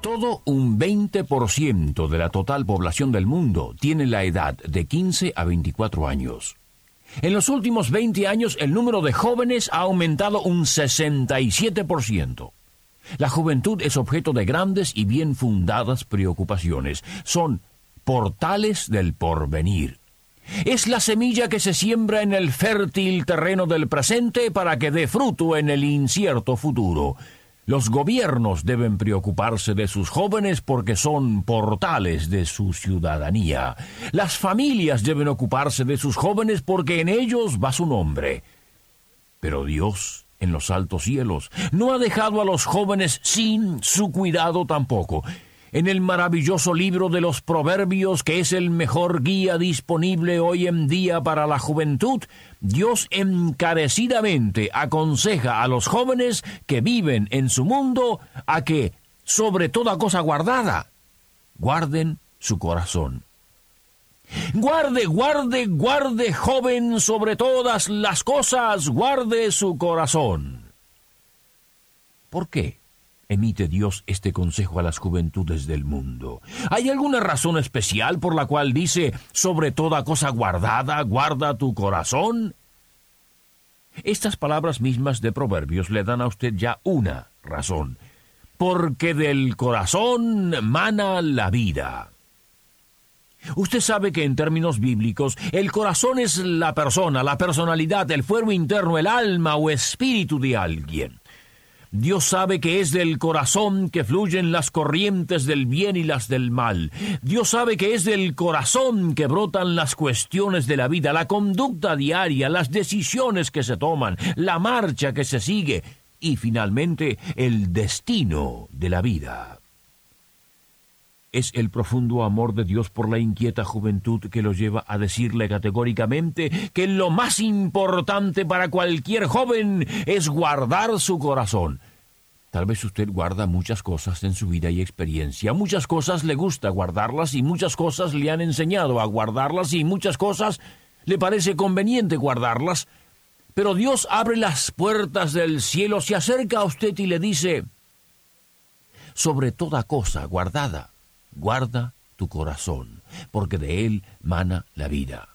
Todo un 20% de la total población del mundo tiene la edad de 15 a 24 años. En los últimos 20 años el número de jóvenes ha aumentado un 67%. La juventud es objeto de grandes y bien fundadas preocupaciones. Son portales del porvenir. Es la semilla que se siembra en el fértil terreno del presente para que dé fruto en el incierto futuro. Los gobiernos deben preocuparse de sus jóvenes porque son portales de su ciudadanía. Las familias deben ocuparse de sus jóvenes porque en ellos va su nombre. Pero Dios, en los altos cielos, no ha dejado a los jóvenes sin su cuidado tampoco en el maravilloso libro de los Proverbios, que es el mejor guía disponible hoy en día para la juventud, Dios encarecidamente aconseja a los jóvenes que viven en su mundo a que, sobre toda cosa guardada, guarden su corazón. Guarde, guarde, guarde, joven, sobre todas las cosas, guarde su corazón. ¿Por qué? Emite Dios este consejo a las juventudes del mundo? ¿Hay alguna razón especial por la cual dice, sobre toda cosa guardada, guarda tu corazón? Estas palabras mismas de Proverbios le dan a usted ya una razón, porque del corazón mana la vida. Usted sabe que en términos bíblicos el corazón es la persona, la personalidad, el fuero interno, el alma o espíritu de alguien. Dios sabe que es del corazón que fluyen las corrientes del bien y las del mal. Dios sabe que es del corazón que brotan las cuestiones de la vida, la conducta diaria, las decisiones que se toman, la marcha que se sigue y finalmente el destino de la vida. Es el profundo amor de Dios por la inquieta juventud que lo lleva a decirle categóricamente que lo más importante para cualquier joven es guardar su corazón. Tal vez usted guarda muchas cosas en su vida y experiencia, muchas cosas le gusta guardarlas y muchas cosas le han enseñado a guardarlas y muchas cosas le parece conveniente guardarlas, pero Dios abre las puertas del cielo, se acerca a usted y le dice, sobre toda cosa guardada, guarda tu corazón, porque de él mana la vida.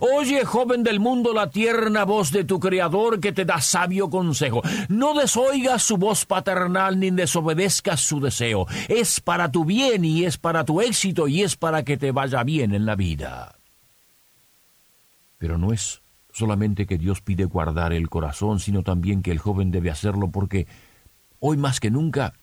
Oye, joven del mundo, la tierna voz de tu Creador que te da sabio consejo. No desoigas su voz paternal ni desobedezcas su deseo. Es para tu bien y es para tu éxito y es para que te vaya bien en la vida. Pero no es solamente que Dios pide guardar el corazón, sino también que el joven debe hacerlo porque hoy más que nunca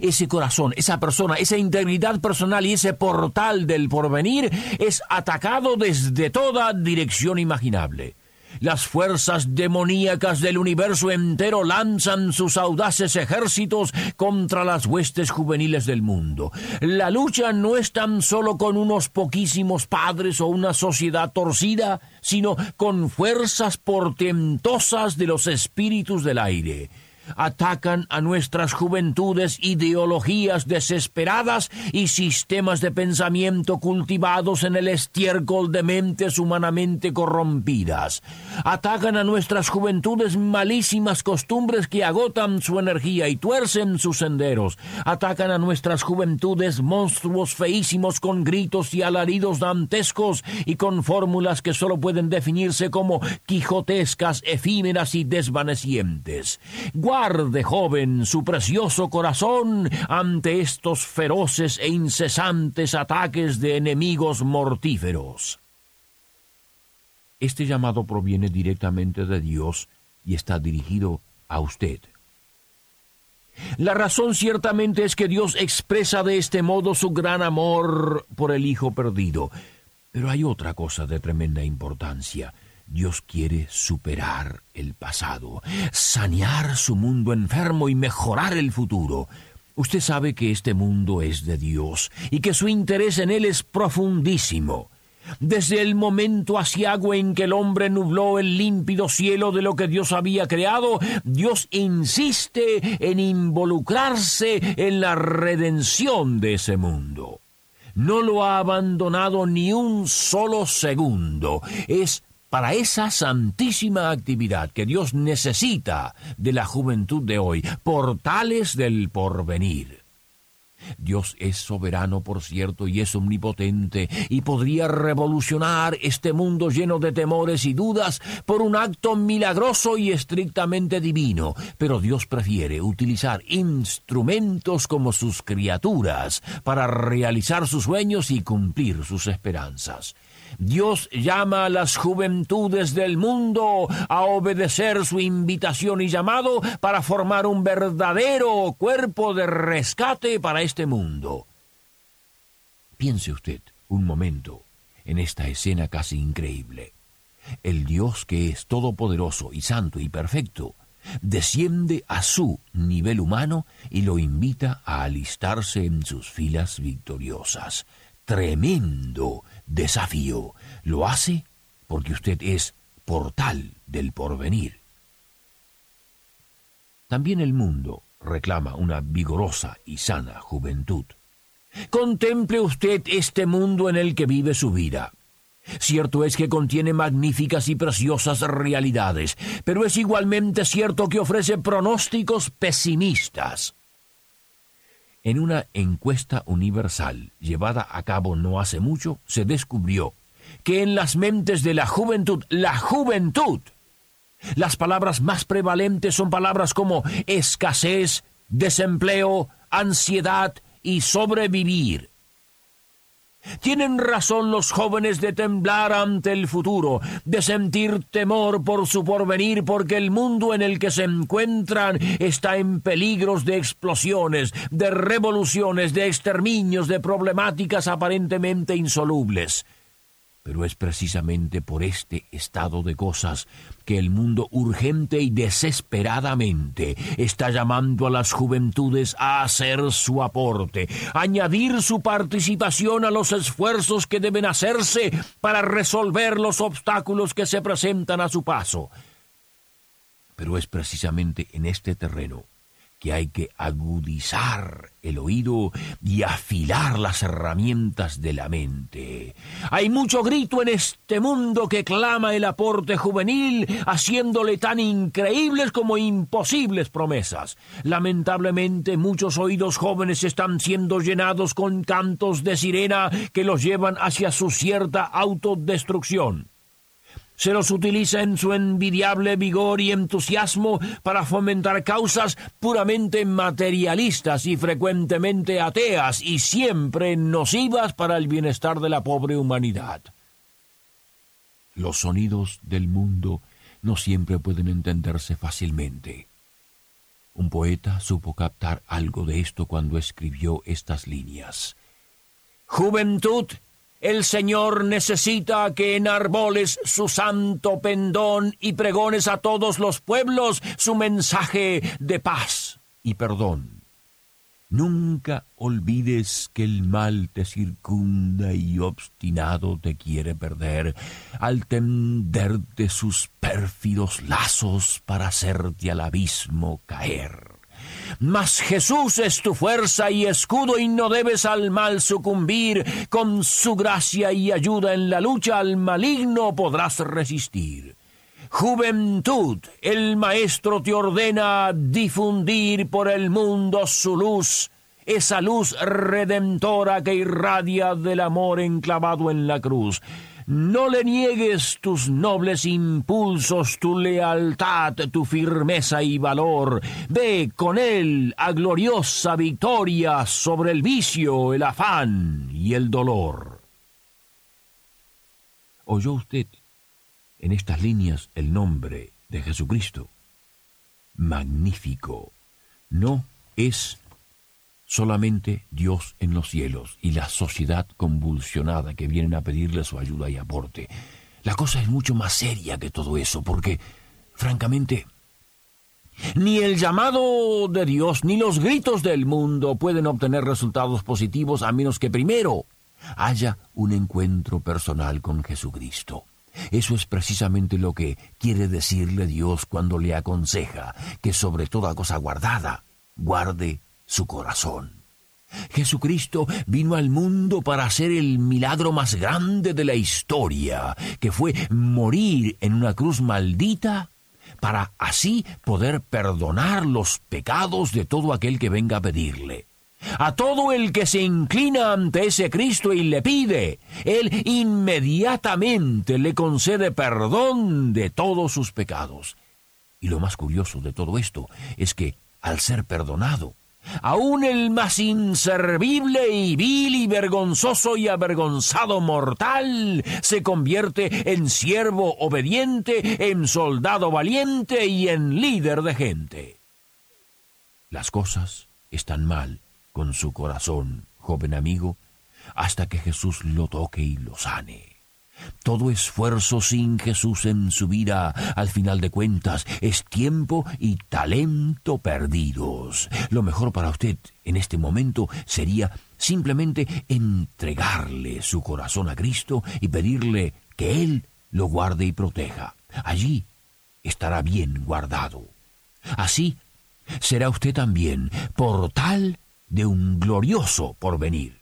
ese corazón, esa persona, esa integridad personal y ese portal del porvenir es atacado desde toda dirección imaginable. Las fuerzas demoníacas del universo entero lanzan sus audaces ejércitos contra las huestes juveniles del mundo. La lucha no es tan solo con unos poquísimos padres o una sociedad torcida, sino con fuerzas portentosas de los espíritus del aire atacan a nuestras juventudes ideologías desesperadas y sistemas de pensamiento cultivados en el estiércol de mentes humanamente corrompidas. Atacan a nuestras juventudes malísimas costumbres que agotan su energía y tuercen sus senderos. Atacan a nuestras juventudes monstruos feísimos con gritos y alaridos dantescos y con fórmulas que solo pueden definirse como quijotescas, efímeras y desvanecientes guarde, joven, su precioso corazón ante estos feroces e incesantes ataques de enemigos mortíferos. Este llamado proviene directamente de Dios y está dirigido a usted. La razón ciertamente es que Dios expresa de este modo su gran amor por el Hijo perdido. Pero hay otra cosa de tremenda importancia. Dios quiere superar el pasado, sanear su mundo enfermo y mejorar el futuro. Usted sabe que este mundo es de Dios y que su interés en él es profundísimo. Desde el momento asiago en que el hombre nubló el límpido cielo de lo que Dios había creado, Dios insiste en involucrarse en la redención de ese mundo. No lo ha abandonado ni un solo segundo. Es para esa santísima actividad que Dios necesita de la juventud de hoy, portales del porvenir. Dios es soberano, por cierto, y es omnipotente, y podría revolucionar este mundo lleno de temores y dudas por un acto milagroso y estrictamente divino, pero Dios prefiere utilizar instrumentos como sus criaturas para realizar sus sueños y cumplir sus esperanzas. Dios llama a las juventudes del mundo a obedecer su invitación y llamado para formar un verdadero cuerpo de rescate para este mundo. Piense usted un momento en esta escena casi increíble. El Dios que es todopoderoso y santo y perfecto desciende a su nivel humano y lo invita a alistarse en sus filas victoriosas. Tremendo desafío. Lo hace porque usted es portal del porvenir. También el mundo reclama una vigorosa y sana juventud. Contemple usted este mundo en el que vive su vida. Cierto es que contiene magníficas y preciosas realidades, pero es igualmente cierto que ofrece pronósticos pesimistas. En una encuesta universal llevada a cabo no hace mucho, se descubrió que en las mentes de la juventud, la juventud, las palabras más prevalentes son palabras como escasez, desempleo, ansiedad y sobrevivir. Tienen razón los jóvenes de temblar ante el futuro, de sentir temor por su porvenir, porque el mundo en el que se encuentran está en peligros de explosiones, de revoluciones, de exterminios, de problemáticas aparentemente insolubles. Pero es precisamente por este estado de cosas que el mundo urgente y desesperadamente está llamando a las juventudes a hacer su aporte, añadir su participación a los esfuerzos que deben hacerse para resolver los obstáculos que se presentan a su paso. Pero es precisamente en este terreno que hay que agudizar el oído y afilar las herramientas de la mente. Hay mucho grito en este mundo que clama el aporte juvenil, haciéndole tan increíbles como imposibles promesas. Lamentablemente muchos oídos jóvenes están siendo llenados con cantos de sirena que los llevan hacia su cierta autodestrucción se los utiliza en su envidiable vigor y entusiasmo para fomentar causas puramente materialistas y frecuentemente ateas y siempre nocivas para el bienestar de la pobre humanidad. Los sonidos del mundo no siempre pueden entenderse fácilmente. Un poeta supo captar algo de esto cuando escribió estas líneas. Juventud el Señor necesita que enarboles su santo pendón y pregones a todos los pueblos su mensaje de paz y perdón. Nunca olvides que el mal te circunda y obstinado te quiere perder, al tenderte sus pérfidos lazos para hacerte al abismo caer. Mas Jesús es tu fuerza y escudo y no debes al mal sucumbir. Con su gracia y ayuda en la lucha al maligno podrás resistir. Juventud, el Maestro te ordena difundir por el mundo su luz, esa luz redentora que irradia del amor enclavado en la cruz. No le niegues tus nobles impulsos, tu lealtad, tu firmeza y valor. Ve con él a gloriosa victoria sobre el vicio, el afán y el dolor. ¿Oyó usted en estas líneas el nombre de Jesucristo? Magnífico. No es solamente Dios en los cielos y la sociedad convulsionada que vienen a pedirle su ayuda y aporte. La cosa es mucho más seria que todo eso, porque, francamente, Ni el llamado de Dios ni los gritos del mundo pueden obtener resultados positivos a menos que primero haya un encuentro personal con Jesucristo. Eso es precisamente lo que quiere decirle Dios cuando le aconseja que sobre toda cosa guardada guarde su corazón. Jesucristo vino al mundo para hacer el milagro más grande de la historia, que fue morir en una cruz maldita para así poder perdonar los pecados de todo aquel que venga a pedirle. A todo el que se inclina ante ese Cristo y le pide, Él inmediatamente le concede perdón de todos sus pecados. Y lo más curioso de todo esto es que, al ser perdonado, aún el más inservible y vil y vergonzoso y avergonzado mortal se convierte en siervo obediente, en soldado valiente y en líder de gente. Las cosas están mal con su corazón, joven amigo, hasta que Jesús lo toque y lo sane. Todo esfuerzo sin Jesús en su vida, al final de cuentas, es tiempo y talento perdidos. Lo mejor para usted en este momento sería simplemente entregarle su corazón a Cristo y pedirle que Él lo guarde y proteja. Allí estará bien guardado. Así será usted también portal de un glorioso porvenir.